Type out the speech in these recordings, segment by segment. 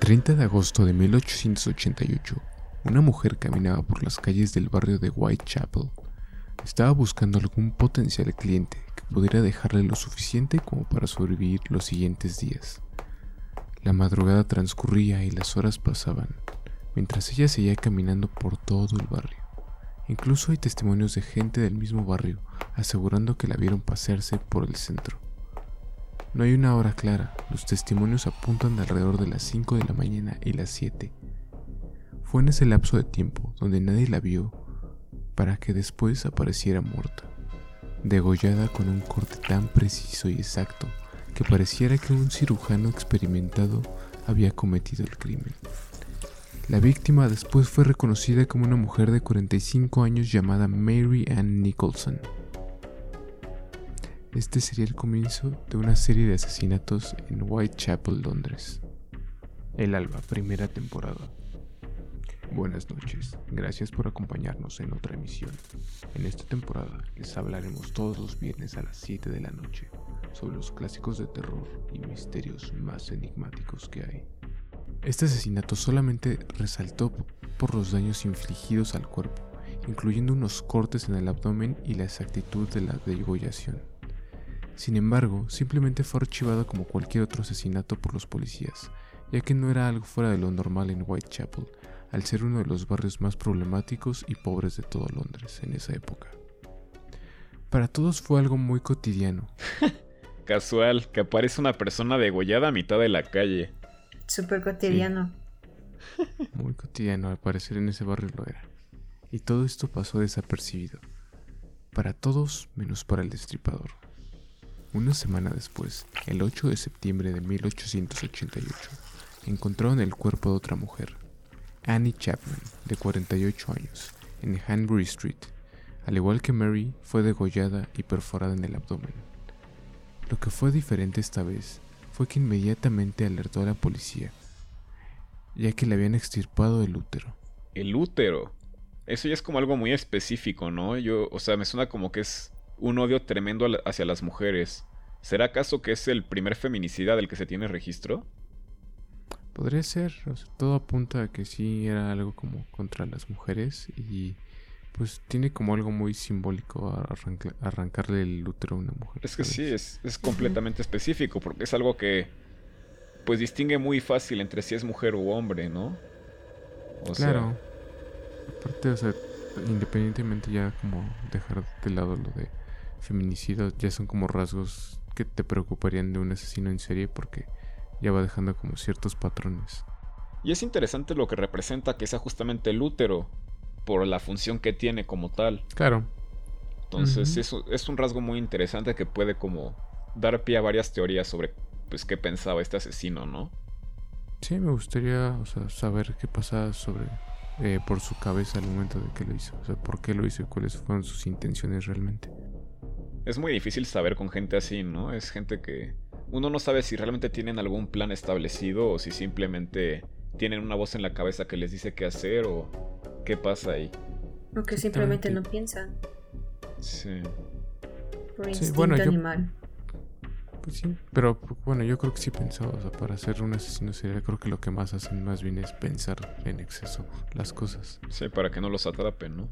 30 de agosto de 1888, una mujer caminaba por las calles del barrio de Whitechapel. Estaba buscando algún potencial cliente que pudiera dejarle lo suficiente como para sobrevivir los siguientes días. La madrugada transcurría y las horas pasaban, mientras ella seguía caminando por todo el barrio. Incluso hay testimonios de gente del mismo barrio asegurando que la vieron pasearse por el centro. No hay una hora clara, los testimonios apuntan de alrededor de las 5 de la mañana y las 7. Fue en ese lapso de tiempo donde nadie la vio para que después apareciera muerta, degollada con un corte tan preciso y exacto que pareciera que un cirujano experimentado había cometido el crimen. La víctima después fue reconocida como una mujer de 45 años llamada Mary Ann Nicholson. Este sería el comienzo de una serie de asesinatos en Whitechapel, Londres. El Alba, primera temporada. Buenas noches, gracias por acompañarnos en otra emisión. En esta temporada les hablaremos todos los viernes a las 7 de la noche sobre los clásicos de terror y misterios más enigmáticos que hay. Este asesinato solamente resaltó por los daños infligidos al cuerpo, incluyendo unos cortes en el abdomen y la exactitud de la degollación. Sin embargo, simplemente fue archivado como cualquier otro asesinato por los policías, ya que no era algo fuera de lo normal en Whitechapel, al ser uno de los barrios más problemáticos y pobres de todo Londres en esa época. Para todos fue algo muy cotidiano. Casual, que aparece una persona degollada a mitad de la calle. Súper cotidiano. Muy cotidiano, al parecer en ese barrio lo era. Y todo esto pasó desapercibido. Para todos menos para el destripador. Una semana después, el 8 de septiembre de 1888, encontraron el cuerpo de otra mujer, Annie Chapman, de 48 años, en Hanbury Street. Al igual que Mary, fue degollada y perforada en el abdomen. Lo que fue diferente esta vez fue que inmediatamente alertó a la policía, ya que le habían extirpado el útero. El útero. Eso ya es como algo muy específico, ¿no? Yo, o sea, me suena como que es un odio tremendo hacia las mujeres. ¿Será acaso que es el primer feminicida del que se tiene registro? Podría ser, todo apunta a que sí era algo como contra las mujeres y pues tiene como algo muy simbólico arrancarle el útero a una mujer. Es que sí, es, completamente específico porque es algo que pues distingue muy fácil entre si es mujer u hombre, ¿no? claro. Aparte, o sea, independientemente ya como dejar de lado lo de feminicidio ya son como rasgos que te preocuparían de un asesino en serie porque ya va dejando como ciertos patrones. Y es interesante lo que representa que sea justamente el útero por la función que tiene como tal. Claro. Entonces es, un rasgo muy interesante que puede como dar pie a varias teorías sobre pues qué pensaba este asesino, ¿no? Sí, me gustaría saber qué pasaba sobre eh, por su cabeza al momento de que lo hizo. O sea, por qué lo hizo y cuáles fueron sus intenciones realmente es muy difícil saber con gente así, ¿no? Es gente que uno no sabe si realmente tienen algún plan establecido o si simplemente tienen una voz en la cabeza que les dice qué hacer o qué pasa ahí. O que simplemente no piensan. Sí. Por instinto animal. Pues sí, pero bueno, yo creo que sí pensaba, o sea, para ser un asesino serial creo que lo que más hacen más bien es pensar en exceso las cosas. Sí, para que no los atrapen, ¿no?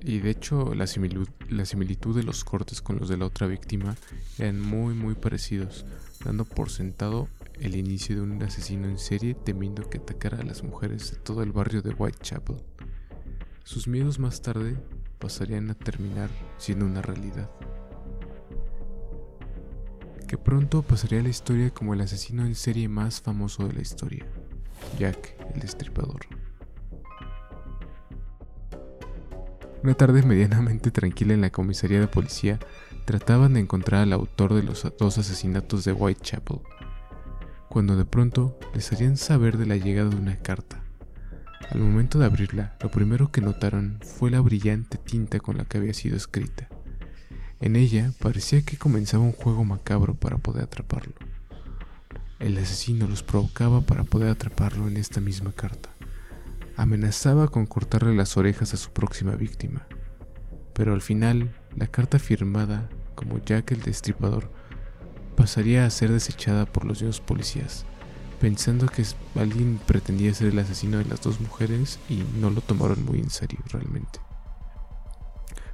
Y de hecho la similitud, la similitud de los cortes con los de la otra víctima eran muy muy parecidos, dando por sentado el inicio de un asesino en serie temiendo que atacara a las mujeres de todo el barrio de Whitechapel. Sus miedos más tarde pasarían a terminar siendo una realidad. Que pronto pasaría a la historia como el asesino en serie más famoso de la historia, Jack el Destripador. Una tarde medianamente tranquila en la comisaría de policía, trataban de encontrar al autor de los dos asesinatos de Whitechapel, cuando de pronto les harían saber de la llegada de una carta. Al momento de abrirla, lo primero que notaron fue la brillante tinta con la que había sido escrita. En ella parecía que comenzaba un juego macabro para poder atraparlo. El asesino los provocaba para poder atraparlo en esta misma carta amenazaba con cortarle las orejas a su próxima víctima. Pero al final, la carta firmada como Jack el Destripador pasaría a ser desechada por los dos policías, pensando que alguien pretendía ser el asesino de las dos mujeres y no lo tomaron muy en serio realmente.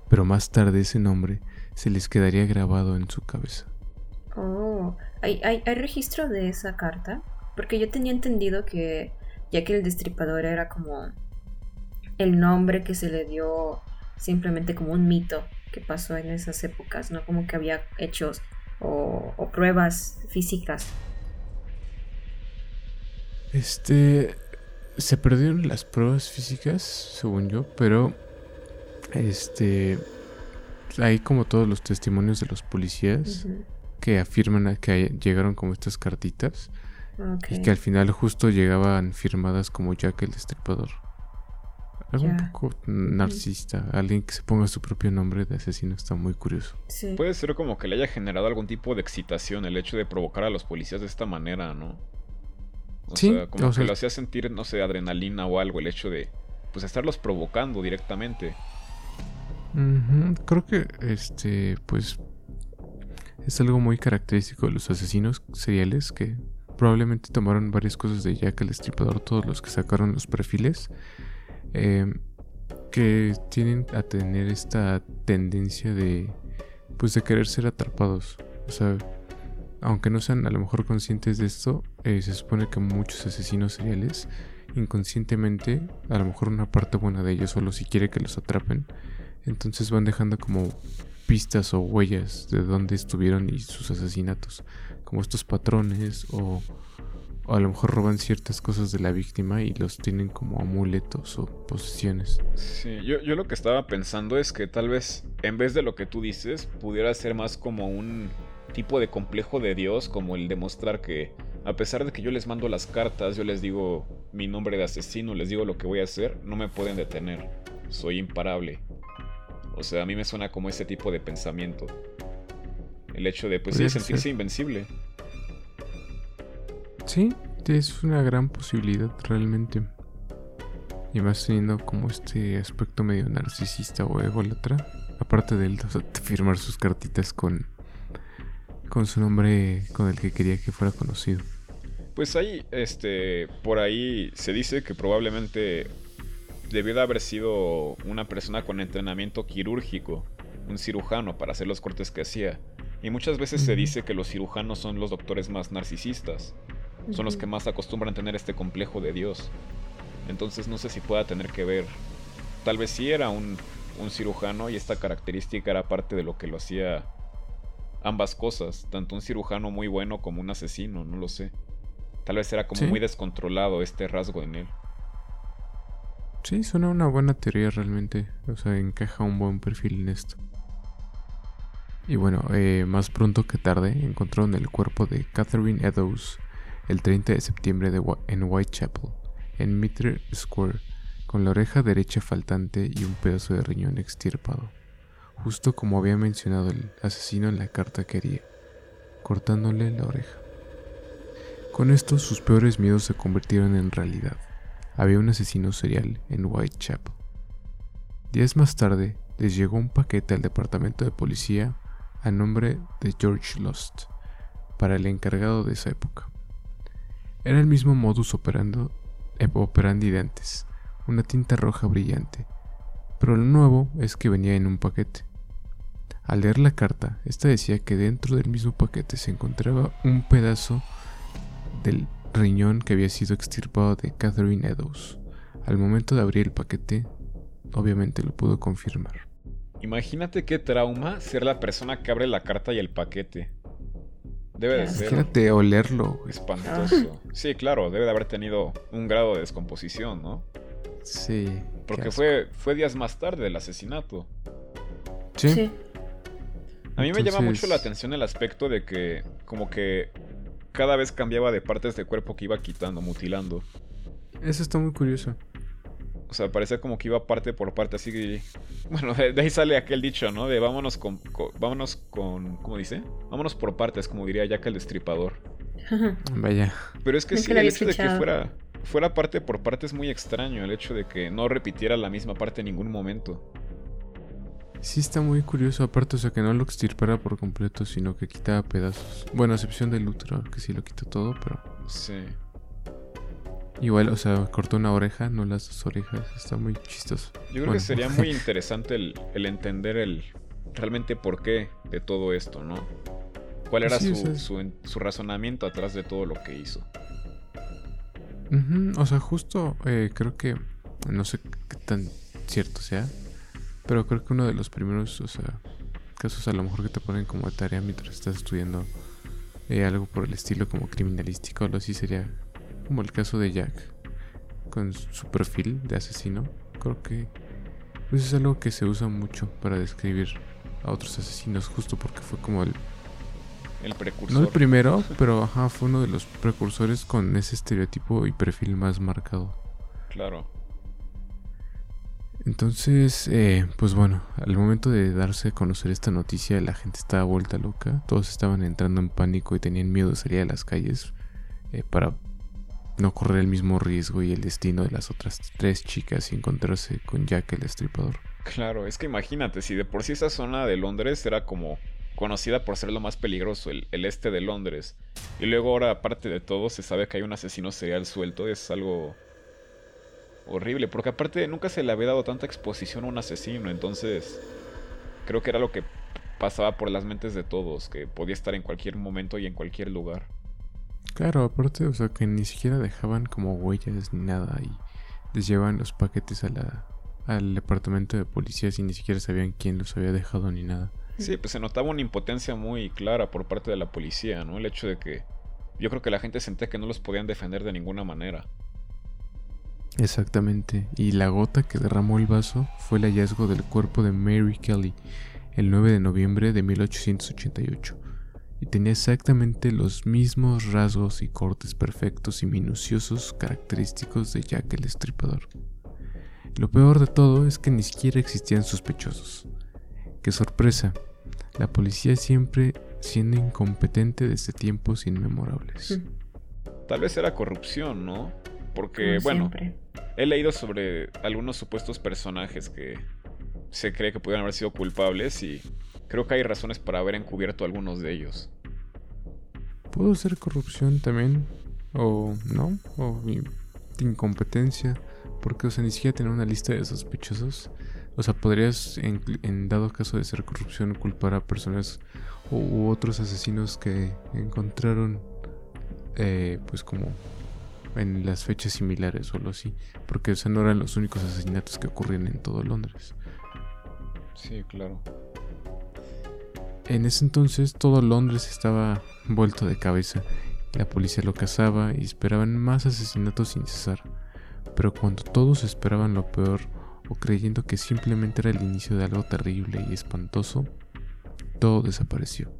Pero más tarde ese nombre se les quedaría grabado en su cabeza. Oh, ¿hay, hay, hay registro de esa carta? Porque yo tenía entendido que ya que el destripador era como el nombre que se le dio simplemente como un mito que pasó en esas épocas, no como que había hechos o, o pruebas físicas. Este se perdieron las pruebas físicas, según yo, pero este hay como todos los testimonios de los policías que afirman que llegaron como estas cartitas y que al final justo llegaban firmadas como Jack el Destripador. Algo un poco narcisista. Alguien que se ponga su propio nombre de asesino está muy curioso. Puede ser como que le haya generado algún tipo de excitación el hecho de provocar a los policías de esta manera, ¿no? O sea, como que lo hacía sentir, no sé, adrenalina o algo, el hecho de, pues, estarlos provocando directamente. Creo que, este, pues, es algo muy característico de los asesinos seriales que probablemente tomaron varias cosas de Jack el Destripador, todos los que sacaron los perfiles, em, que tienen a tener esta tendencia de, pues de querer ser atrapados. O sea, aunque no sean a lo mejor conscientes de esto, eh, se supone que muchos asesinos seriales, inconscientemente, a lo mejor una parte buena de ellos solo si quiere que los atrapen, entonces van dejando como pistas o huellas de dónde estuvieron y sus asesinatos como estos patrones o, a lo mejor roban ciertas cosas de la víctima y los tienen como amuletos o posesiones. Sí, yo, yo lo que estaba pensando es que tal vez en vez de lo que tú dices pudiera ser más como un tipo de complejo de Dios, como el demostrar que a pesar de que yo les mando las cartas, yo les digo mi nombre de asesino, les digo lo que voy a hacer, no me pueden detener. Soy imparable. O sea, a mí me suena como ese tipo de pensamiento. El hecho de, pues, sentirse invencible. Sí, es una gran posibilidad realmente. Y más teniendo como este aspecto medio narcisista o ególatra. Aparte de él, de firmar sus cartitas con, con su nombre con el que quería que fuera conocido. Pues ahí, este, por ahí se dice que probablemente debió de haber sido una persona con entrenamiento quirúrgico, un cirujano para hacer los cortes que hacía. Y muchas veces se dice que los cirujanos son los doctores más narcisistas, son los que más acostumbran tener este complejo de Dios. Entonces no sé si pueda tener que ver. Tal vez sí era un, cirujano y esta característica era parte de lo que lo hacía ambas cosas, tanto un cirujano muy bueno como un asesino, no lo sé. Tal vez era como muy descontrolado este rasgo en él. Sí, suena una buena teoría realmente. O sea, encaja un buen perfil en esto. Y bueno, eh, más pronto que tarde encontraron el cuerpo de Catherine Eddowes el 30 de septiembre en Whitechapel, en Mitre Square, con la oreja derecha faltante y un pedazo de riñón extirpado, justo como había mencionado el asesino en la carta que haría, cortándole la oreja. Con esto sus peores miedos se convirtieron en realidad. Había un asesino serial en Whitechapel. Días más tarde les llegó un paquete al departamento de policía a nombre de George Lost, para el encargado de esa época. Era el mismo modus eh, operandi de antes, una tinta roja brillante, pero lo nuevo es que venía en un paquete. Al leer la carta, esta decía que dentro del mismo paquete se encontraba un pedazo del riñón que había sido extirpado de Catherine Eddowes. Al momento de abrir el paquete, obviamente lo pudo confirmar. Imagínate qué trauma ser la persona que abre la carta y el paquete. Debe de ser. Imagínate olerlo. Espantoso. Sí, claro, debe de haber tenido un grado de descomposición, ¿no? Sí. Porque fue, fue días más tarde el asesinato. Sí. A mí me llama mucho la atención el aspecto de que, como que cada vez cambiaba de partes de cuerpo que iba quitando, mutilando. Eso está muy curioso. O sea, parecía como que iba parte por parte, así que... Bueno, de, ahí sale aquel dicho, ¿no? De vámonos con, Vámonos con... ¿Cómo dice? Vámonos por partes, como diría Jack el Destripador. Vaya. Pero es que sí, el hecho de que fuera, fuera parte por parte es muy extraño. El hecho de que no repitiera la misma parte en ningún momento. Sí, está muy curioso. Aparte, o sea, que no lo extirpara por completo, sino que quitaba pedazos. Bueno, a excepción del útero, que sí lo quitó todo, pero. Sí. Igual, o sea, cortó una oreja, no las dos orejas. Está muy chistoso. Yo creo que sería muy interesante el, entender el realmente por qué de todo esto, ¿no? ¿Cuál era su, su, razonamiento atrás de todo lo que hizo? O sea, justo eh, creo que, no sé qué tan cierto sea, pero creo que uno de los primeros, o sea, casos a lo mejor que te ponen como tarea mientras estás estudiando eh, algo por el estilo como criminalístico algo así sería como el caso de Jack con su perfil de asesino. Creo que pues es algo que se usa mucho para describir a otros asesinos justo porque fue como el el precursor. No el primero, pero ajá, fue uno de los precursores con ese estereotipo y perfil más marcado. Claro. Entonces, eh, pues bueno, al momento de darse a conocer esta noticia, la gente estaba vuelta loca. Todos estaban entrando en pánico y tenían miedo de salir a las calles eh, para no correr el mismo riesgo y el destino de las otras tres chicas y encontrarse con Jack el estripador. Claro, es que imagínate, si de por sí esa zona de Londres era como conocida por ser lo más peligroso, el, este de Londres, y luego ahora aparte de todo se sabe que hay un asesino serial suelto, es algo horrible, porque aparte nunca se le había dado tanta exposición a un asesino, entonces creo que era lo que pasaba por las mentes de todos, que podía estar en cualquier momento y en cualquier lugar. Claro, aparte, o sea, que ni siquiera dejaban como huellas ni nada y les llevaban los paquetes a la, al departamento de policía y ni siquiera sabían quién los había dejado ni nada. Sí, pues se notaba una impotencia muy clara por parte de la policía, ¿no? El hecho de que yo creo que la gente sentía que no los podían defender de ninguna manera. Exactamente, y la gota que derramó el vaso fue el hallazgo del cuerpo de Mary Kelly el 9 de noviembre de 1888 y tenía exactamente los mismos rasgos y cortes perfectos y minuciosos característicos de Jack el Estripador. Lo peor de todo es que ni siquiera existían sospechosos. ¡Qué sorpresa! La policía siempre siendo incompetente desde tiempos inmemorables. Tal vez era corrupción, ¿no? Porque, bueno, he leído sobre algunos supuestos personajes que se cree que pudieran haber sido culpables y creo que hay razones para haber encubierto algunos de ellos. Pudo ser corrupción también, o no, o incompetencia, porque, o sea, ni siquiera tener una lista de sospechosos. O sea, podrías, en, dado caso de ser corrupción, culpar a personas u, otros asesinos que encontraron, eh, pues, como en las fechas similares o algo así. Porque, o sea, no eran los únicos asesinatos que ocurrían en todo Londres. Sí, claro. En ese entonces todo Londres estaba vuelto de cabeza. La policía lo cazaba y esperaban más asesinatos sin cesar. Pero cuando todos esperaban lo peor o creyendo que simplemente era el inicio de algo terrible y espantoso, todo desapareció.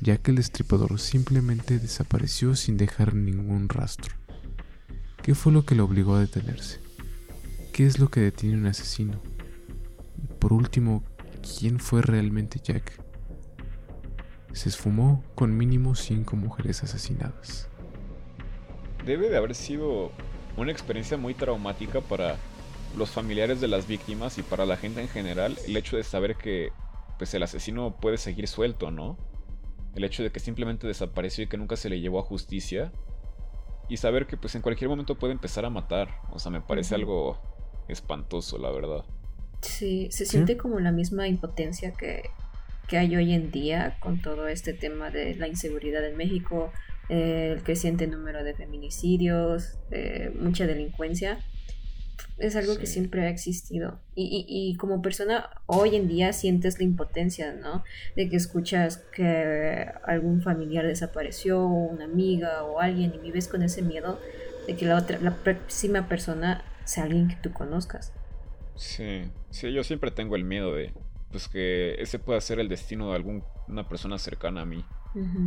Ya que el estripador simplemente desapareció sin dejar ningún rastro. ¿Qué fue lo que lo obligó a detenerse? ¿Qué es lo que detiene un asesino? Y por último, ¿quién fue realmente Jack? se esfumó con mínimo cinco mujeres asesinadas. Debe de haber sido una experiencia muy traumática para los familiares de las víctimas y para la gente en general el hecho de saber que pues el asesino puede seguir suelto, ¿no? El hecho de que simplemente desapareció y que nunca se le llevó a justicia y saber que pues en cualquier momento puede empezar a matar, o sea, me parece algo espantoso, la verdad. Sí, se siente como la misma impotencia que que hay hoy en día con todo este tema de la inseguridad en México, eh, el creciente número de feminicidios, eh, mucha delincuencia. Es algo que siempre ha existido. Y, y, como persona, hoy en día sientes la impotencia, ¿no? De que escuchas que algún familiar desapareció, una amiga o alguien, y vives con ese miedo de que la otra, la próxima persona sea alguien que tú conozcas. Sí, sí, yo siempre tengo el miedo de, pues que ese pueda ser el destino de alguna persona cercana a mí.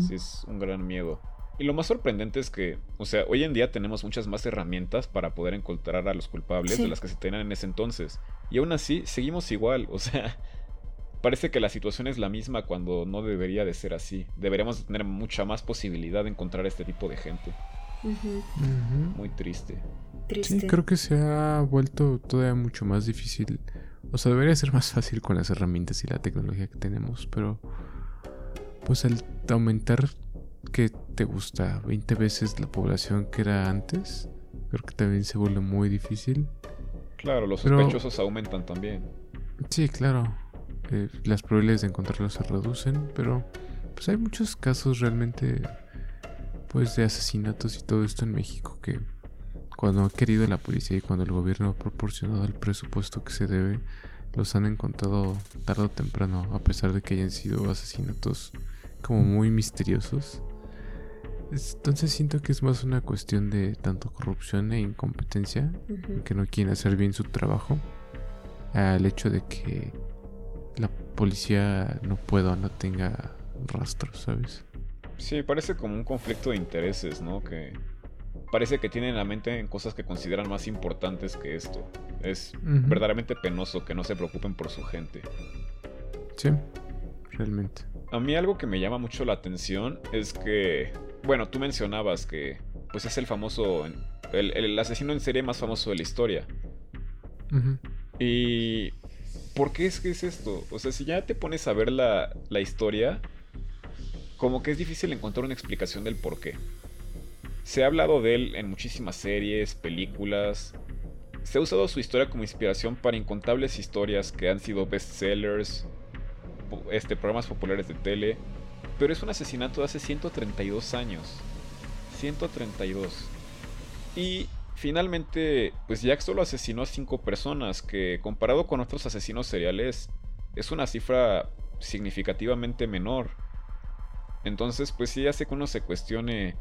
Sí, es un gran miedo. Y lo más sorprendente es que, o sea, hoy en día tenemos muchas más herramientas para poder encontrar a los culpables de las que se tenían en ese entonces. Y aún así, seguimos igual. O sea, parece que la situación es la misma cuando no debería de ser así. Deberíamos tener mucha más posibilidad de encontrar este tipo de gente. Muy triste. Sí, creo que se ha vuelto todavía mucho más difícil o sea, debería ser más fácil con las herramientas y la tecnología que tenemos, pero pues al aumentar que te gusta 20 veces la población que era antes, creo que también se vuelve muy difícil. Claro, los sospechosos aumentan también. Sí, claro. Eh, las probabilidades de encontrarlos se reducen, pero pues hay muchos casos realmente pues de asesinatos y todo esto en México que cuando ha querido la policía y cuando el gobierno ha proporcionado el presupuesto que se debe, los han encontrado tarde o temprano, a pesar de que hayan sido asesinatos como muy misteriosos. Entonces siento que es más una cuestión de tanto corrupción e incompetencia, que no quieren hacer bien su trabajo, al hecho de que la policía no pueda o no tenga rastros, ¿sabes? Sí, parece como un conflicto de intereses, ¿no? Que parece que tienen la mente en cosas que consideran más importantes que esto. Es verdaderamente penoso que no se preocupen por su gente. Sí, realmente. A mí algo que me llama mucho la atención es que, bueno, tú mencionabas que pues es el famoso, el, asesino en serie más famoso de la historia. Y ¿por qué es que es esto? O sea, si ya te pones a ver la, la historia, como que es difícil encontrar una explicación del por qué. Se ha hablado de él en muchísimas series, películas. Se ha usado su historia como inspiración para incontables historias que han sido bestsellers, este, programas populares de tele. Pero es un asesinato de hace 132 años. 132. Y Finalmente, pues Jack solo asesinó a cinco personas, que comparado con otros asesinos seriales, es una cifra significativamente menor. Entonces, pues sí hace que uno se cuestione,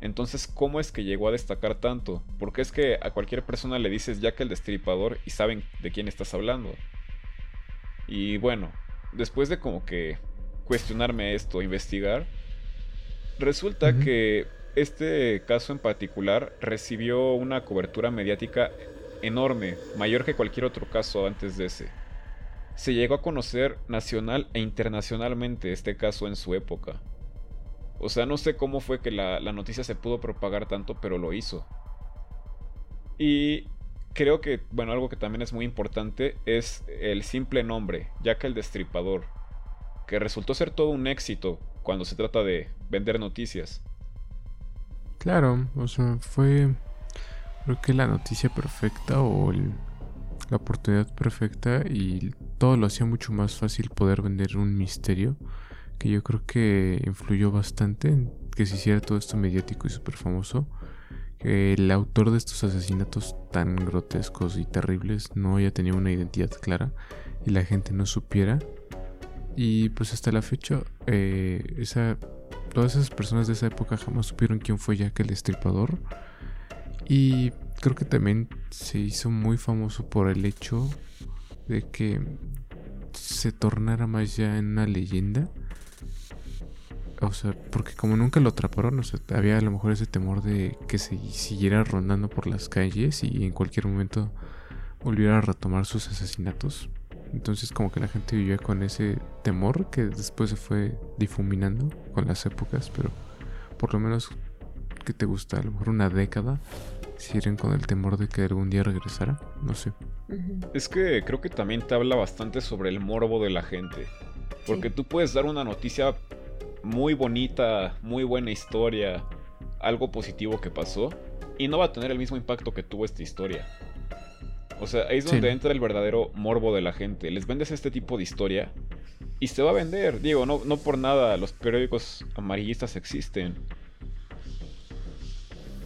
entonces, ¿cómo es que llegó a destacar tanto? Porque es que a cualquier persona le dices Jack el Destripador y saben de quién estás hablando. Y bueno, después de como que cuestionarme esto, investigar, resulta que este caso en particular recibió una cobertura mediática enorme, mayor que cualquier otro caso antes de ese. Se llegó a conocer nacional e internacionalmente este caso en su época. O sea, no sé cómo fue que la, noticia se pudo propagar tanto, pero lo hizo. Y creo que, bueno, algo que también es muy importante es el simple nombre, Jack el Destripador, que resultó ser todo un éxito cuando se trata de vender noticias. Claro, o sea, fue creo que la noticia perfecta o la oportunidad perfecta y todo lo hacía mucho más fácil poder vender un misterio que yo creo que influyó bastante en que se hiciera todo esto mediático y súper famoso. Que el autor de estos asesinatos tan grotescos y terribles no haya tenido una identidad clara y la gente no supiera. Y pues hasta la fecha, eh, esa todas esas personas de esa época jamás supieron quién fue Jack el Destripador. Y creo que también se hizo muy famoso por el hecho de que se tornara más ya en una leyenda. O sea, porque como nunca lo atraparon, o sea, había a lo mejor ese temor de que se siguiera rondando por las calles y en cualquier momento volviera a retomar sus asesinatos. Entonces como que la gente vivía con ese temor que después se fue difuminando con las épocas, pero por lo menos que te gusta, a lo mejor una década, siguen con el temor de que algún día regresara, no sé. Es que creo que también te habla bastante sobre el morbo de la gente, porque tú puedes dar una noticia muy bonita, muy buena historia, algo positivo que pasó, y no va a tener el mismo impacto que tuvo esta historia. O sea, ahí es donde entra el verdadero morbo de la gente. Les vendes este tipo de historia y se va a vender. Digo, no, no por nada los periódicos amarillistas existen.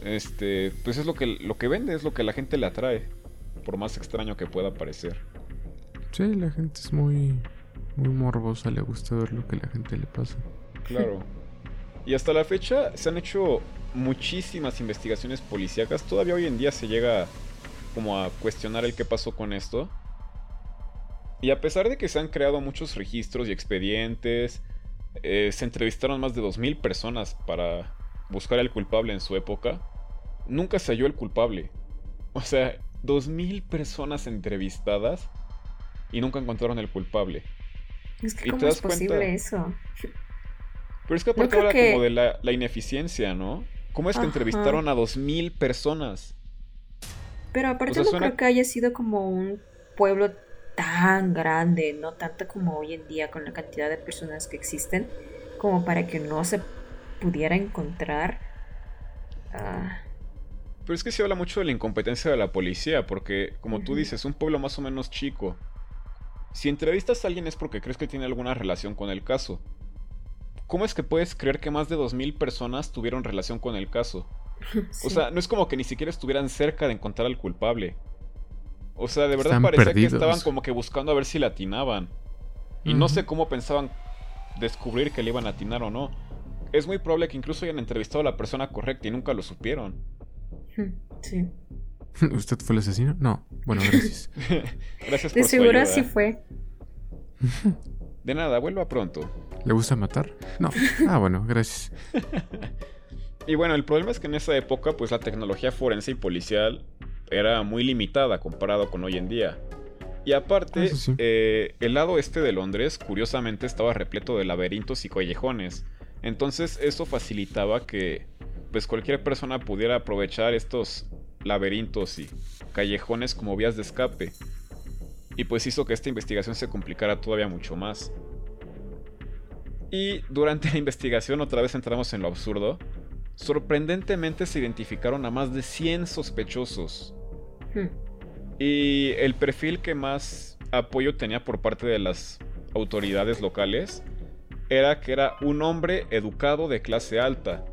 Este, pues es lo que, lo que vende, es lo que la gente le atrae. Por más extraño que pueda parecer. Sí, la gente es muy, muy morbosa, le gusta ver lo que la gente le pasa. Claro. Y hasta la fecha se han hecho muchísimas investigaciones policíacas. Todavía hoy en día se llega como a cuestionar el qué pasó con esto. Y a pesar de que se han creado muchos registros y expedientes, eh, se entrevistaron más de 2.000 personas para buscar al culpable en su época, nunca se halló el culpable. O sea, 2.000 personas entrevistadas y nunca encontraron el culpable. Es que ¿cómo es posible eso? Pero es que aparte habla como de la, ineficiencia, ¿no? ¿Cómo es que entrevistaron a 2.000 personas? Pero aparte no creo que haya sido como un pueblo tan grande, no tanto como hoy en día con la cantidad de personas que existen, como para que no se pudiera encontrar. Ah, Pero es que se habla mucho de la incompetencia de la policía, porque, como tú dices, un pueblo más o menos chico. Si entrevistas a alguien es porque crees que tiene alguna relación con el caso. ¿Cómo es que puedes creer que más de 2.000 personas tuvieron relación con el caso? O sea, no es como que ni siquiera estuvieran cerca de encontrar al culpable. O sea, de verdad parecía que estaban como que buscando a ver si le atinaban. Y no sé cómo pensaban descubrir que le iban a atinar o no. Es muy probable que incluso hayan entrevistado a la persona correcta y nunca lo supieron. Sí. ¿Usted fue el asesino? No. Bueno, gracias. gracias por De seguro sí fue. De nada, vuelva pronto. ¿Le gusta matar? No. Ah, bueno, gracias. y bueno, el problema es que en esa época, pues la tecnología forense y policial era muy limitada comparado con hoy en día. Y aparte, eh, el lado este de Londres, curiosamente, estaba repleto de laberintos y callejones. Entonces eso facilitaba que pues cualquier persona pudiera aprovechar estos laberintos y callejones como vías de escape. Y pues hizo que esta investigación se complicara todavía mucho más. Y durante la investigación otra vez entramos en lo absurdo. Sorprendentemente se identificaron a más de 100 sospechosos. Hmm. Y el perfil que más apoyo tenía por parte de las autoridades locales era que era un hombre educado de clase alta,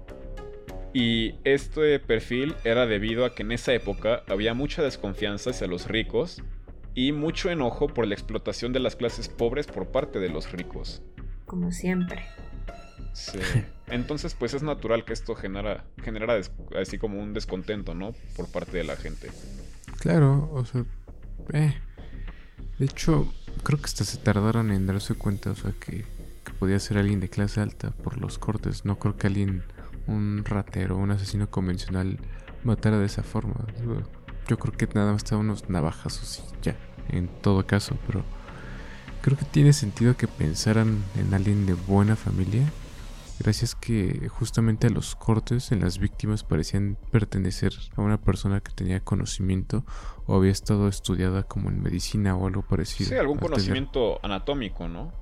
y este perfil era debido a que en esa época había mucha desconfianza hacia los ricos y mucho enojo por la explotación de las clases pobres por parte de los ricos. Como siempre. Sí. Entonces, pues es natural que esto genera, generara así como un descontento, ¿no? Por parte de la gente. Claro, o sea, eh. De hecho, creo que hasta se tardaron en darse cuenta, o sea, que, que podía ser alguien de clase alta por los cortes. No creo que alguien un ratero, un asesino convencional matara de esa forma. Yo creo que nada más estaban unos navajazos y ya, en todo caso, pero creo que tiene sentido que pensaran en alguien de buena familia. Gracias que justamente a los cortes en las víctimas parecían pertenecer a una persona que tenía conocimiento o había estado estudiada como en medicina o algo parecido. Sí, algún conocimiento anatómico, ¿no?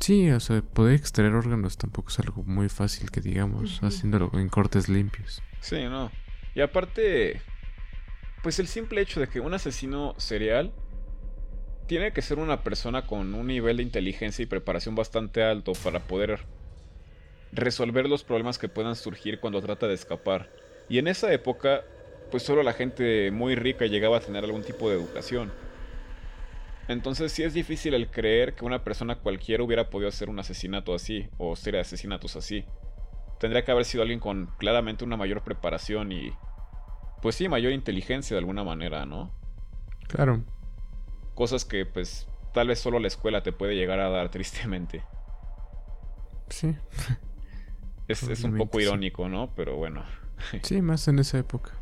Sí, o sea, poder extraer órganos tampoco es algo muy fácil que digamos, haciéndolo en cortes limpios. Sí, no. Y aparte, pues el simple hecho de que un asesino serial tiene que ser una persona con un nivel de inteligencia y preparación bastante alto para poder resolver los problemas que puedan surgir cuando trata de escapar. Y en esa época, pues solo la gente muy rica llegaba a tener algún tipo de educación. Entonces sí es difícil el creer que una persona cualquiera hubiera podido hacer un asesinato así, o serie asesinatos así. Tendría que haber sido alguien con claramente una mayor preparación y... Pues sí, mayor inteligencia de alguna manera, ¿no? Claro. Cosas que pues tal vez solo la escuela te puede llegar a dar tristemente. Sí. Es, es un poco irónico, ¿no? Pero bueno. sí, más en esa época.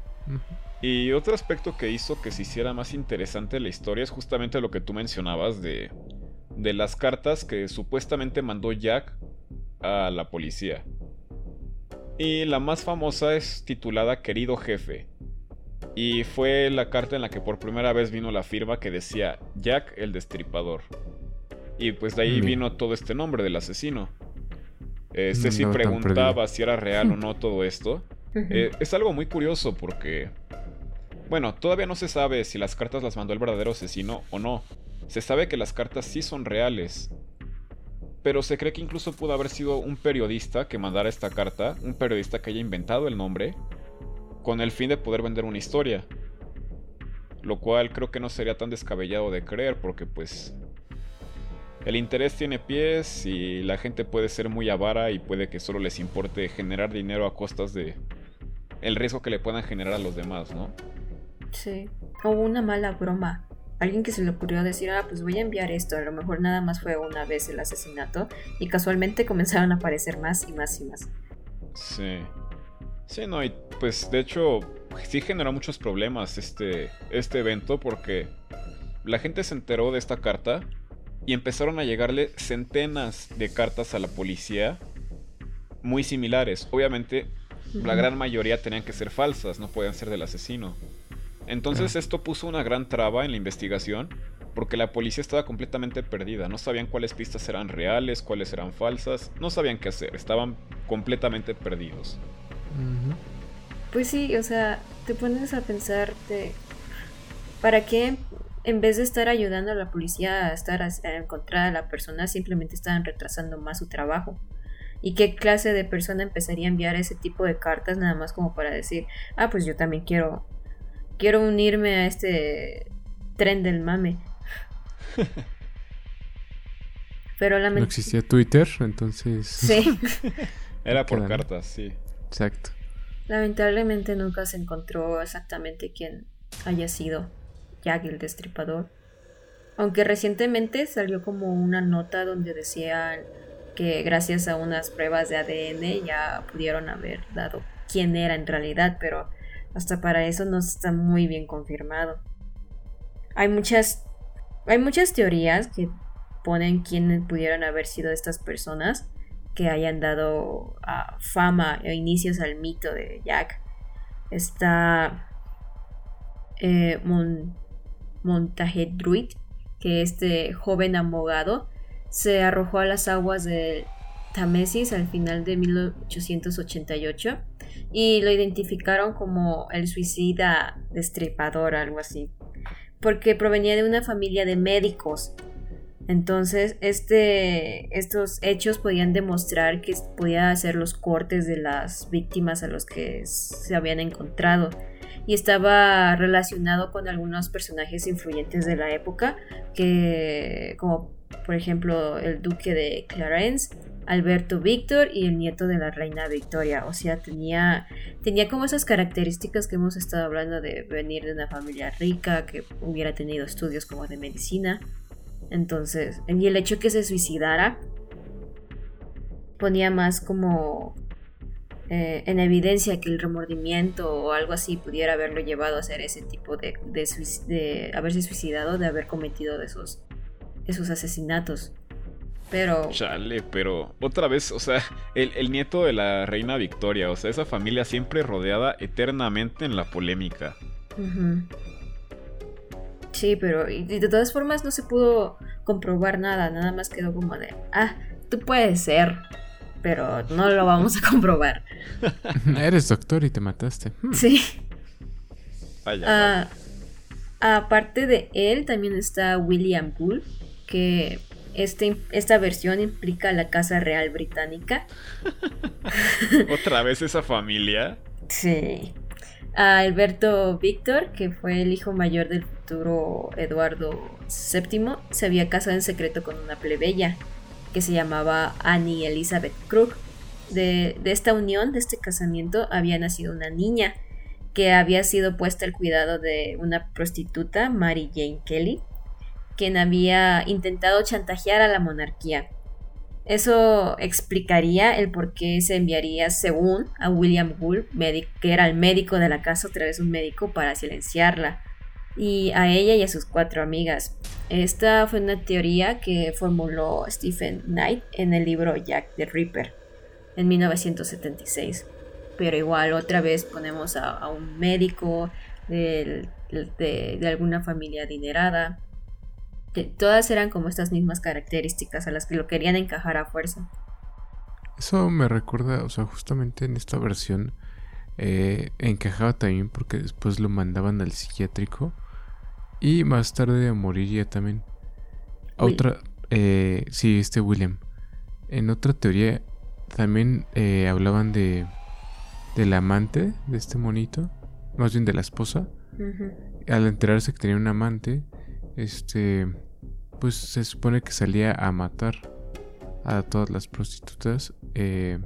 Y otro aspecto que hizo que se hiciera más interesante la historia es justamente lo que tú mencionabas de, de las cartas que supuestamente mandó Jack a la policía. Y la más famosa es titulada Querido Jefe. Y fue la carta en la que por primera vez vino la firma que decía Jack el Destripador. Y pues de ahí vino todo este nombre del asesino. Este sí preguntaba si era real o no todo esto. Eh, es algo muy curioso porque bueno, todavía no se sabe si las cartas las mandó el verdadero asesino o no. Se sabe que las cartas sí son reales. Pero se cree que incluso pudo haber sido un periodista que mandara esta carta, un periodista que haya inventado el nombre, con el fin de poder vender una historia. Lo cual creo que no sería tan descabellado de creer porque pues el interés tiene pies y la gente puede ser muy avara y puede que solo les importe generar dinero a costas de el riesgo que le puedan generar a los demás, ¿no? Sí. O una mala broma. Alguien que se le ocurrió decir, ah, pues voy a enviar esto. A lo mejor nada más fue una vez el asesinato. Y casualmente comenzaron a aparecer más y más y más. Sí. Sí, no, y pues de hecho sí generó muchos problemas este, este evento porque la gente se enteró de esta carta y empezaron a llegarle centenas de cartas a la policía muy similares. Obviamente la gran mayoría tenían que ser falsas, no podían ser del asesino. Entonces esto puso una gran traba en la investigación porque la policía estaba completamente perdida, no sabían cuáles pistas eran reales, cuáles eran falsas, no sabían qué hacer, estaban completamente perdidos. Pues sí, o sea, te pones a pensarte, ¿para qué en vez de estar ayudando a la policía a estar a, encontrar a la persona, simplemente estaban retrasando más su trabajo? ¿Y qué clase de persona empezaría a enviar ese tipo de cartas nada más como para decir, ah, pues yo también quiero, quiero unirme a este tren del mame? Pero la No existía Twitter, entonces... Sí. Era por cartas, sí. Exacto. Lamentablemente nunca se encontró exactamente quién haya sido Jack el Destripador. Aunque recientemente salió como una nota donde decían que gracias a unas pruebas de ADN ya pudieron haber dado quién era en realidad, pero hasta para eso no está muy bien confirmado. Hay muchas hay muchas teorías que ponen quiénes pudieron haber sido estas personas que hayan dado fama o inicios al mito de Jack. Está eh, Druid, que este joven abogado se arrojó a las aguas de Tamesis al final de 1888 y lo identificaron como el suicida destripador, algo así, porque provenía de una familia de médicos. Entonces, este, estos hechos podían demostrar que podía hacer los cortes de las víctimas a los que se habían encontrado y estaba relacionado con algunos personajes influyentes de la época, que como por ejemplo el duque de Clarence, Alberto Víctor y el nieto de la reina Victoria. O sea, tenía, tenía como esas características que hemos estado hablando de venir de una familia rica, que hubiera tenido estudios como de medicina. Entonces, y el hecho que se suicidara ponía más como eh, en evidencia que el remordimiento o algo así pudiera haberlo llevado a hacer ese tipo de, de, haberse suicidado, de haber cometido esos, esos asesinatos. Pero. Chale, pero otra vez, o sea, el, nieto de la reina Victoria, o sea, esa familia siempre rodeada eternamente en la polémica. Sí, pero de todas formas no se pudo comprobar nada, nada más quedó como de, ah, tú puedes ser pero no lo vamos a comprobar. Eres doctor y te mataste. Hmm. Sí. Ah, aparte de él, también está William Bull, que este, esta versión implica la Casa Real Británica. ¿Otra vez esa familia? Sí. A Alberto Víctor, que fue el hijo mayor del futuro Eduardo VII, se había casado en secreto con una plebeya que se llamaba Annie Elizabeth Krug. De, esta unión, de este casamiento, había nacido una niña que había sido puesta al cuidado de una prostituta, Mary Jane Kelly, quien había intentado chantajear a la monarquía. Eso explicaría el por qué se enviaría, según a William Wool, que era el médico de la casa, otra vez un médico, para silenciarla y a ella y a sus cuatro amigas. Esta fue una teoría que formuló Stephen Knight en el libro Jack the Ripper en 1976. Pero igual otra vez ponemos a, un médico de, alguna familia adinerada. todas eran como estas mismas características a las que lo querían encajar a fuerza. Eso me recuerda, o sea, justamente en esta versión eh, encajaba también porque después lo mandaban al psiquiátrico y más tarde moriría también. Otra, eh, sí, este William. En otra teoría también eh, hablaban de del amante de este monito, más bien de la esposa. Al enterarse que tenía un amante, este, pues se supone que salía a matar a todas las prostitutas eh,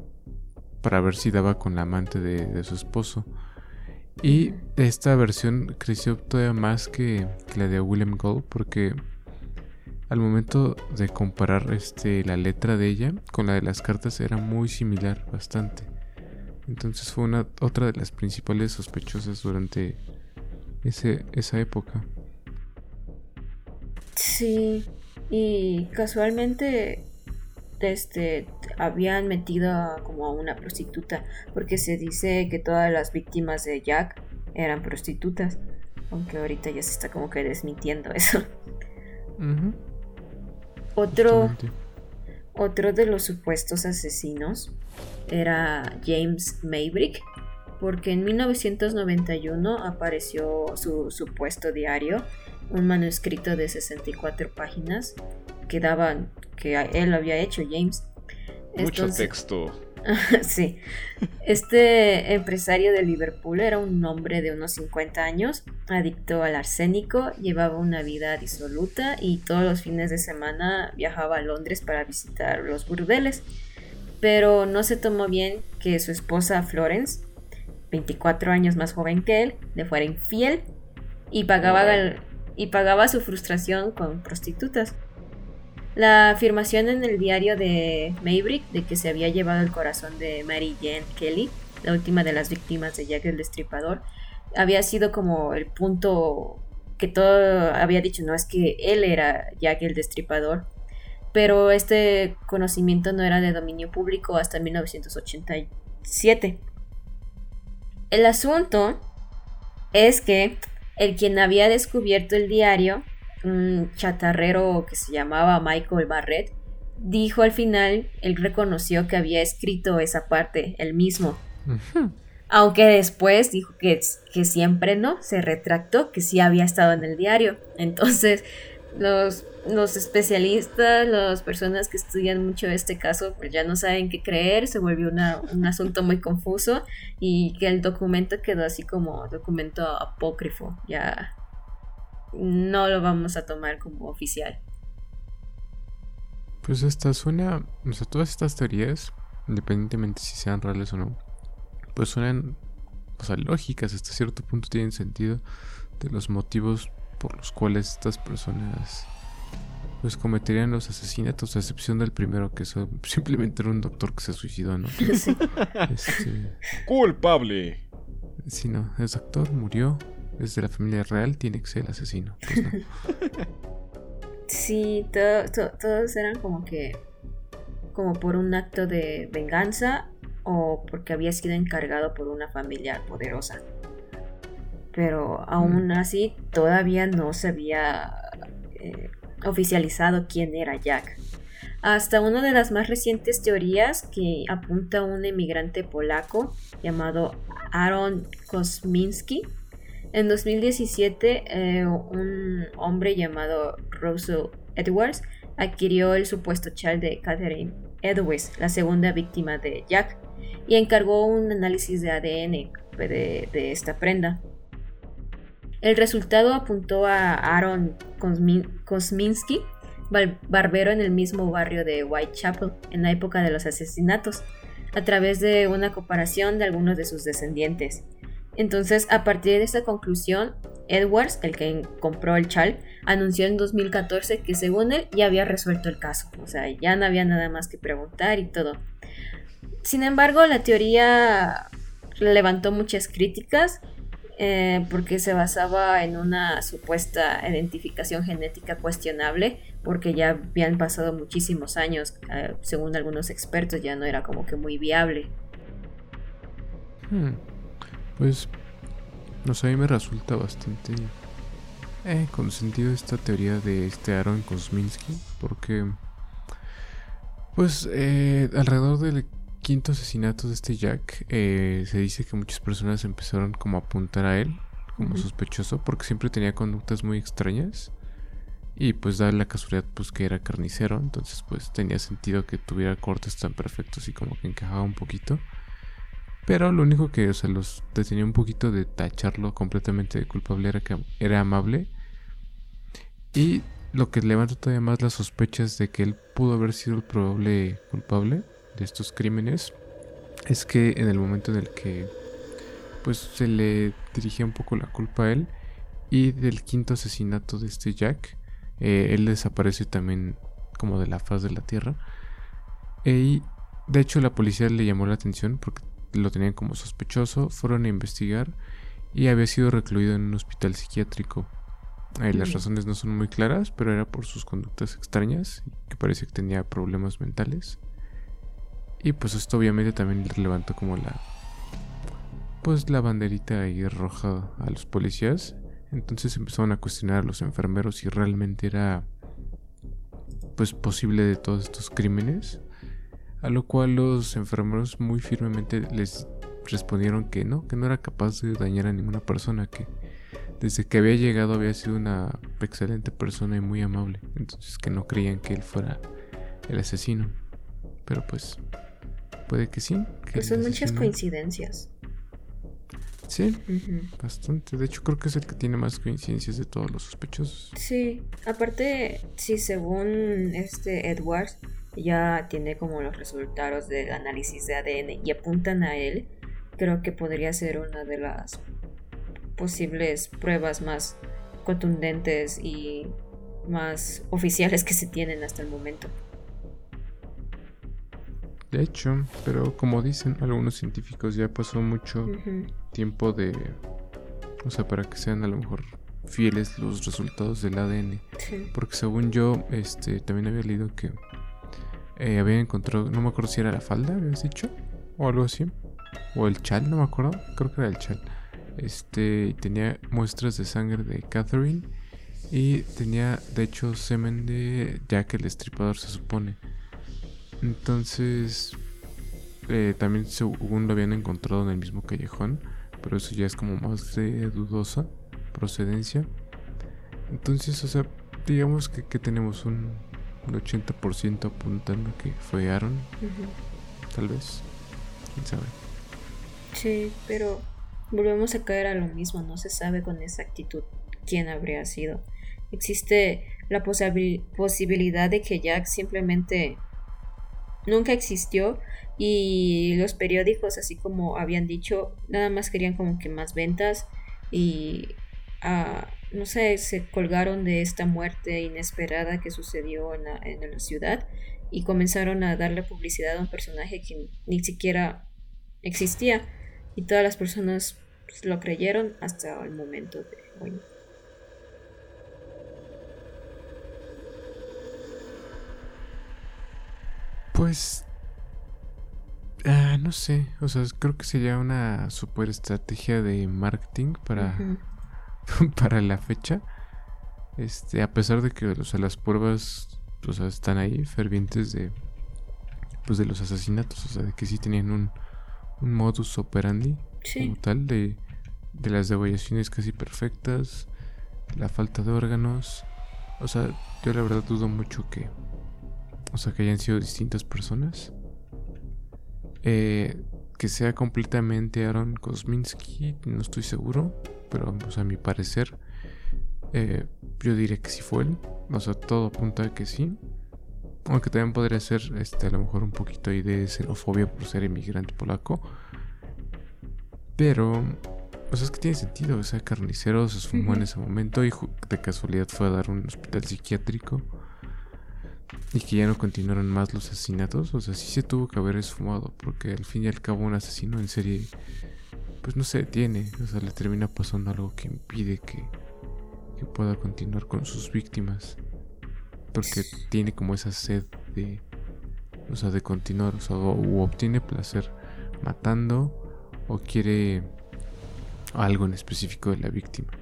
para ver si daba con la amante de su esposo. Y esta versión creció todavía más que, la de William Gold porque al momento de comparar este, la letra de ella con la de las cartas era muy similar bastante. Entonces fue una, otra de las principales sospechosas durante ese, esa época. Sí, y casualmente este, habían metido como a una prostituta, porque se dice que todas las víctimas de Jack eran prostitutas, aunque ahorita ya se está como que desmintiendo eso. Otro, otro de los supuestos asesinos era James Maybrick, porque en 1991 apareció su supuesto diario, un manuscrito de 64 páginas que daban que él había hecho James. Mucho texto. sí. Este empresario de Liverpool era un hombre de unos 50 años, adicto al arsénico, llevaba una vida disoluta y todos los fines de semana viajaba a Londres para visitar los burdeles. Pero no se tomó bien que su esposa Florence, 24 años más joven que él, le fuera infiel y pagaba, y pagaba su frustración con prostitutas. La afirmación en el diario de Maybrick de que se había llevado el corazón de Mary Jane Kelly, la última de las víctimas de Jack el Destripador, había sido como el punto que todo había dicho, no es que él era Jack el Destripador, pero este conocimiento no era de dominio público hasta 1987. El asunto es que el quien había descubierto el diario un chatarrero que se llamaba Michael Barrett, dijo al final, él reconoció que había escrito esa parte, él mismo. Aunque después dijo que, que siempre no, se retractó, que sí había estado en el diario. Entonces, los, los especialistas, las personas que estudian mucho este caso, pues ya no saben qué creer, se volvió un asunto muy confuso y que el documento quedó así como documento apócrifo, ya no lo vamos a tomar como oficial. Pues esta suena, o sea, todas estas teorías, independientemente si sean reales o no, pues suenan, o sea, lógicas, hasta cierto punto tienen sentido de los motivos por los cuales estas personas pues cometerían los asesinatos, a excepción del primero que eso, simplemente era un doctor que se suicidó, ¿no? Este, Culpable. Sí, no, el doctor murió es de la familia real, tiene que ser el asesino. Pues sí, todos eran como que. como por un acto de venganza o porque había sido encargado por una familia poderosa. Pero aún mm. así, todavía no se había eh, oficializado quién era Jack. Hasta una de las más recientes teorías que apunta a un emigrante polaco llamado Aaron Kosminski en 2017, eh, un hombre llamado Russell Edwards adquirió el supuesto chal de Catherine Edwards, la segunda víctima de Jack, y encargó un análisis de ADN de, esta prenda. El resultado apuntó a Aaron Kosminski, barbero en el mismo barrio de Whitechapel en la época de los asesinatos, a través de una comparación de algunos de sus descendientes. Entonces, a partir de esta conclusión, Edwards, el que compró el chal, anunció en 2014 que según él ya había resuelto el caso, o sea, ya no había nada más que preguntar y todo. Sin embargo, la teoría levantó muchas críticas eh, porque se basaba en una supuesta identificación genética cuestionable, porque ya habían pasado muchísimos años, eh, según algunos expertos ya no era como que muy viable. Hmm. Pues, no sé, a mí me resulta bastante eh, con sentido esta teoría de este Aaron Kosminski, porque, pues, eh, alrededor del quinto asesinato de este Jack, eh, se dice que muchas personas empezaron como a apuntar a él como sospechoso, porque siempre tenía conductas muy extrañas. Y pues da la casualidad pues que era carnicero, entonces pues tenía sentido que tuviera cortes tan perfectos y como que encajaba un poquito. Pero lo único que o sea, los detenía un poquito de tacharlo completamente de culpable era que era amable. Y lo que levanta todavía más las sospechas de que él pudo haber sido el probable culpable de estos crímenes es que en el momento en el que pues se le dirigía un poco la culpa a él y del quinto asesinato de este Jack eh, él desaparece también como de la faz de la tierra y de hecho la policía le llamó la atención porque lo tenían como sospechoso, fueron a investigar y había sido recluido en un hospital psiquiátrico. las razones no son muy claras, pero era por sus conductas extrañas, que parece que tenía problemas mentales. Y pues esto obviamente también le levantó como la pues la banderita ahí roja a los policías. Entonces empezaron a cuestionar a los enfermeros si realmente era pues posible de todos estos crímenes. A lo cual los enfermeros muy firmemente les respondieron que no, que no era capaz de dañar a ninguna persona, que desde que había llegado había sido una excelente persona y muy amable, entonces que no creían que él fuera el asesino. Pero pues puede que sí. pues son muchas coincidencias. Sí, bastante. De hecho, creo que es el que tiene más coincidencias de todos los sospechosos. Sí, aparte, sí, según este Edwards, ya tiene como los resultados del análisis de ADN y apuntan a él, creo que podría ser una de las posibles pruebas más contundentes y más oficiales que se tienen hasta el momento. De hecho, pero como dicen algunos científicos, ya pasó mucho tiempo de... O sea, para que sean a lo mejor fieles los resultados del ADN. Porque según yo, este, también había leído que eh, había encontrado, no me acuerdo si era la falda, habías dicho, o algo así. O el chal, no me acuerdo, creo que era el chal. Este, tenía muestras de sangre de Catherine. Y tenía, de hecho, semen de Jack el Estripador, se supone. Entonces, eh, también según lo habían encontrado en el mismo callejón, pero eso ya es como más de dudosa procedencia. Entonces, o sea, digamos que, tenemos un, 80% apuntando que fue Aaron. Tal vez. ¿Quién sabe? Sí, pero volvemos a caer a lo mismo. No se sabe con exactitud quién habría sido. Existe la posibilidad de que Jack simplemente nunca existió y los periódicos así como habían dicho nada más querían como que más ventas y ah, no sé se colgaron de esta muerte inesperada que sucedió en la, en la ciudad y comenzaron a darle publicidad a un personaje que ni siquiera existía y todas las personas pues, lo creyeron hasta el momento de hoy. Pues... Ah, no sé, o sea, creo que sería una super estrategia de marketing para, para la fecha. Este, a pesar de que o sea, las pruebas o sea, están ahí fervientes de pues de los asesinatos, o sea, de que sí tenían un, un modus operandi como tal de, de las degollaciones casi perfectas, la falta de órganos. O sea, yo la verdad dudo mucho que o sea, que hayan sido distintas personas. Eh, que sea completamente Aaron Kosminski, no estoy seguro, pero a mi parecer, eh, yo diría que sí fue él. O sea, todo apunta a que sí. Aunque también podría ser, este, a lo mejor un poquito ahí de xenofobia por ser inmigrante polaco. Pero, o sea, es que tiene sentido. O sea, carnicero se esfumó en ese momento y de casualidad fue a dar un hospital psiquiátrico y que ya no continuaron más los asesinatos, o sea, sí se tuvo que haber esfumado, porque al fin y al cabo un asesino en serie, pues no se detiene, o sea, le termina pasando algo que impide que, que pueda continuar con sus víctimas, porque tiene como esa sed de, o sea, de continuar, o sea, o, obtiene placer matando, o quiere algo en específico de la víctima,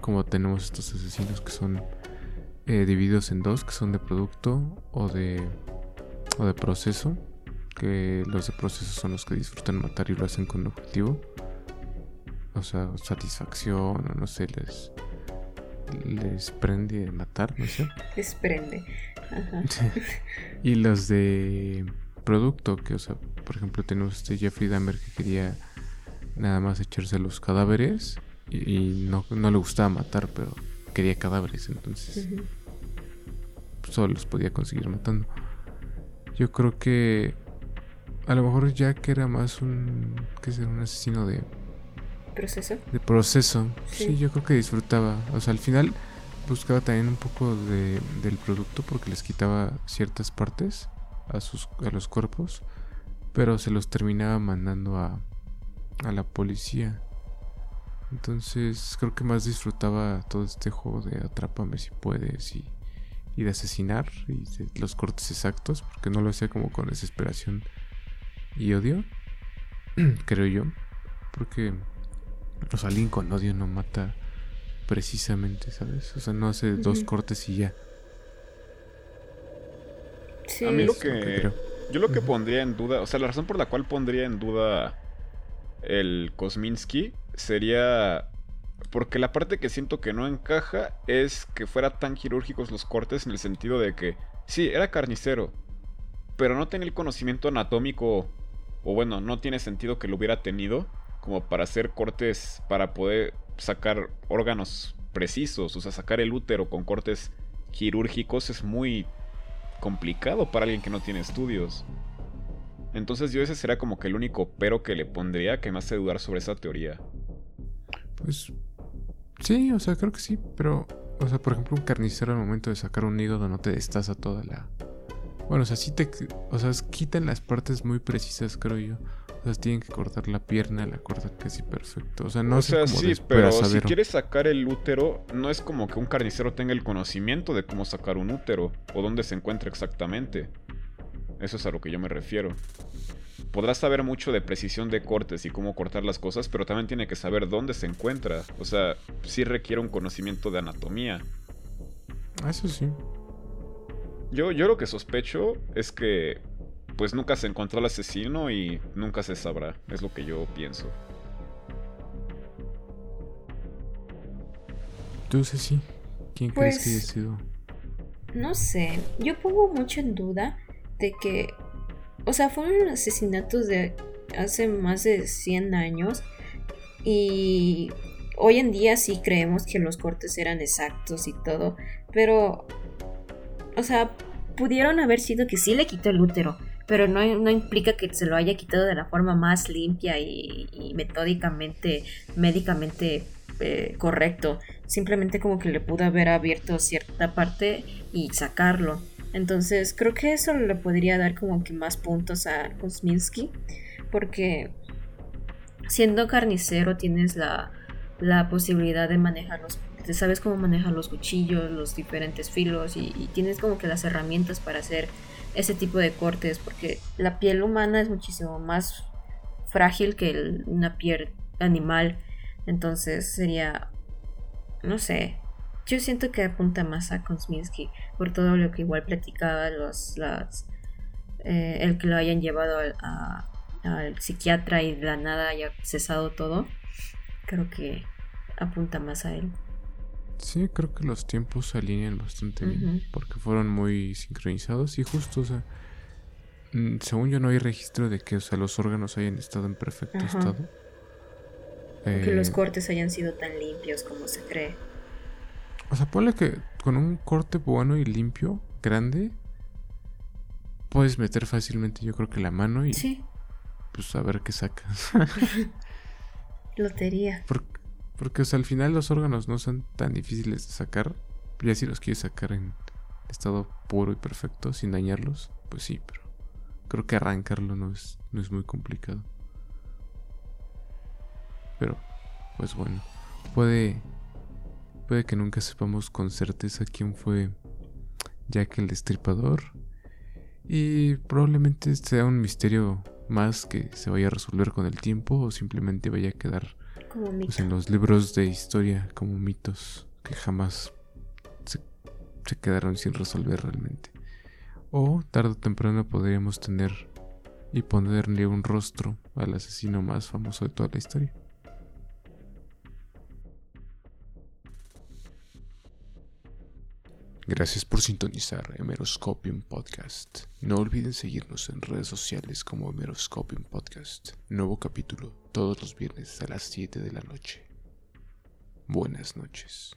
como tenemos estos asesinos que son eh, divididos en dos, que son de producto o de, o de proceso. Que los de proceso son los que disfrutan matar y lo hacen con objetivo. O sea, satisfacción, o no sé, les, les prende matar, no sé. Les prende. y los de producto, que, o sea, por ejemplo, tenemos este Jeffrey Dahmer que quería nada más echarse los cadáveres y, no, no, le gustaba matar, pero quería cadáveres, entonces solo los podía conseguir matando. Yo creo que a lo mejor Jack era más un que ser un asesino de proceso. De proceso. Sí. yo creo que disfrutaba, o sea, al final buscaba también un poco de, del producto porque les quitaba ciertas partes a sus a los cuerpos, pero se los terminaba mandando a a la policía. Entonces creo que más disfrutaba todo este juego de atrápame si puedes y y de asesinar y los cortes exactos, porque no lo hacía como con desesperación y odio, creo yo, porque, o sea, alguien con odio no mata precisamente, ¿sabes? O sea, no hace dos cortes y ya. A mí lo que... Yo lo que pondría en duda, o sea, la razón por la cual pondría en duda el Kosminski sería porque la parte que siento que no encaja es que fuera tan quirúrgicos los cortes en el sentido de que sí, era carnicero, pero no tenía el conocimiento anatómico o bueno, no tiene sentido que lo hubiera tenido como para hacer cortes para poder sacar órganos precisos, o sea, sacar el útero con cortes quirúrgicos es muy complicado para alguien que no tiene estudios. Entonces yo ese será como que el único pero que le pondría que me hace dudar sobre esa teoría. Pues sí, o sea, creo que sí, pero, o sea, por ejemplo, un carnicero al momento de sacar un hígado no te destaza toda la... Bueno, o sea, sí te... O sea, quitan las partes muy precisas, creo yo. O sea, tienen que cortar la pierna, la cortan casi perfecto. O sea, no o sea, sí, pero si quieres sacar el útero, no es como que un carnicero tenga el conocimiento de cómo sacar un útero o dónde se encuentra exactamente. Eso es a lo que yo me refiero. Podrás saber mucho de precisión de cortes y cómo cortar las cosas, pero también tiene que saber dónde se encuentra. O sea, sí requiere un conocimiento de anatomía. Eso sí. Yo, yo lo que sospecho es que pues nunca se encontró al asesino y nunca se sabrá. Es lo que yo pienso. ¿Tú, sí ¿Quién crees que haya pues, sido? No sé. Yo pongo mucho en duda de que. O sea, fueron asesinatos de hace más de 100 años. Y hoy en día sí creemos que los cortes eran exactos y todo. Pero. O sea, pudieron haber sido que sí le quitó el útero pero no, implica que se lo haya quitado de la forma más limpia y, metódicamente, médicamente eh, correcto. Simplemente como que le pudo haber abierto cierta parte y sacarlo. Entonces creo que eso le podría dar como que más puntos a Kosminski. Porque siendo carnicero tienes la, la posibilidad de manejar los sabes cómo manejar los cuchillos, los diferentes filos y, tienes como que las herramientas para hacer ese tipo de cortes, porque la piel humana es muchísimo más frágil que una piel animal. Entonces sería, no sé, yo siento que apunta más a Kosminski por todo lo que igual platicaba los, eh, el que lo hayan llevado al psiquiatra y de la nada haya cesado todo. Creo que apunta más a él. Sí, creo que los tiempos se alinean bastante bien porque fueron muy sincronizados y justo, o sea, mm, según yo no hay registro de que, o sea, los órganos hayan estado en perfecto estado. que los eh, cortes hayan sido tan limpios como se cree. O sea, ponle que con un corte bueno y limpio, grande, puedes meter fácilmente, yo creo que la mano y sí. pues a ver qué sacas. Lotería. Porque, sea, al final los órganos no son tan difíciles de sacar. Ya si los quieres sacar en estado puro y perfecto, sin dañarlos, pues sí, pero creo que arrancarlo no es, no es muy complicado. Pero, pues bueno, puede, puede que nunca sepamos con certeza quién fue Jack el Destripador. Y probablemente sea un misterio más que se vaya a resolver con el tiempo o simplemente vaya a quedar pues en los libros de historia como mitos que jamás se, quedaron sin resolver realmente. O tarde o temprano podríamos tener y ponerle un rostro al asesino más famoso de toda la historia. Gracias por sintonizar Hemeroscopium Podcast. No olviden seguirnos en redes sociales como Hemeroscopium Podcast. Nuevo capítulo todos los viernes a las 7 de la noche. Buenas noches.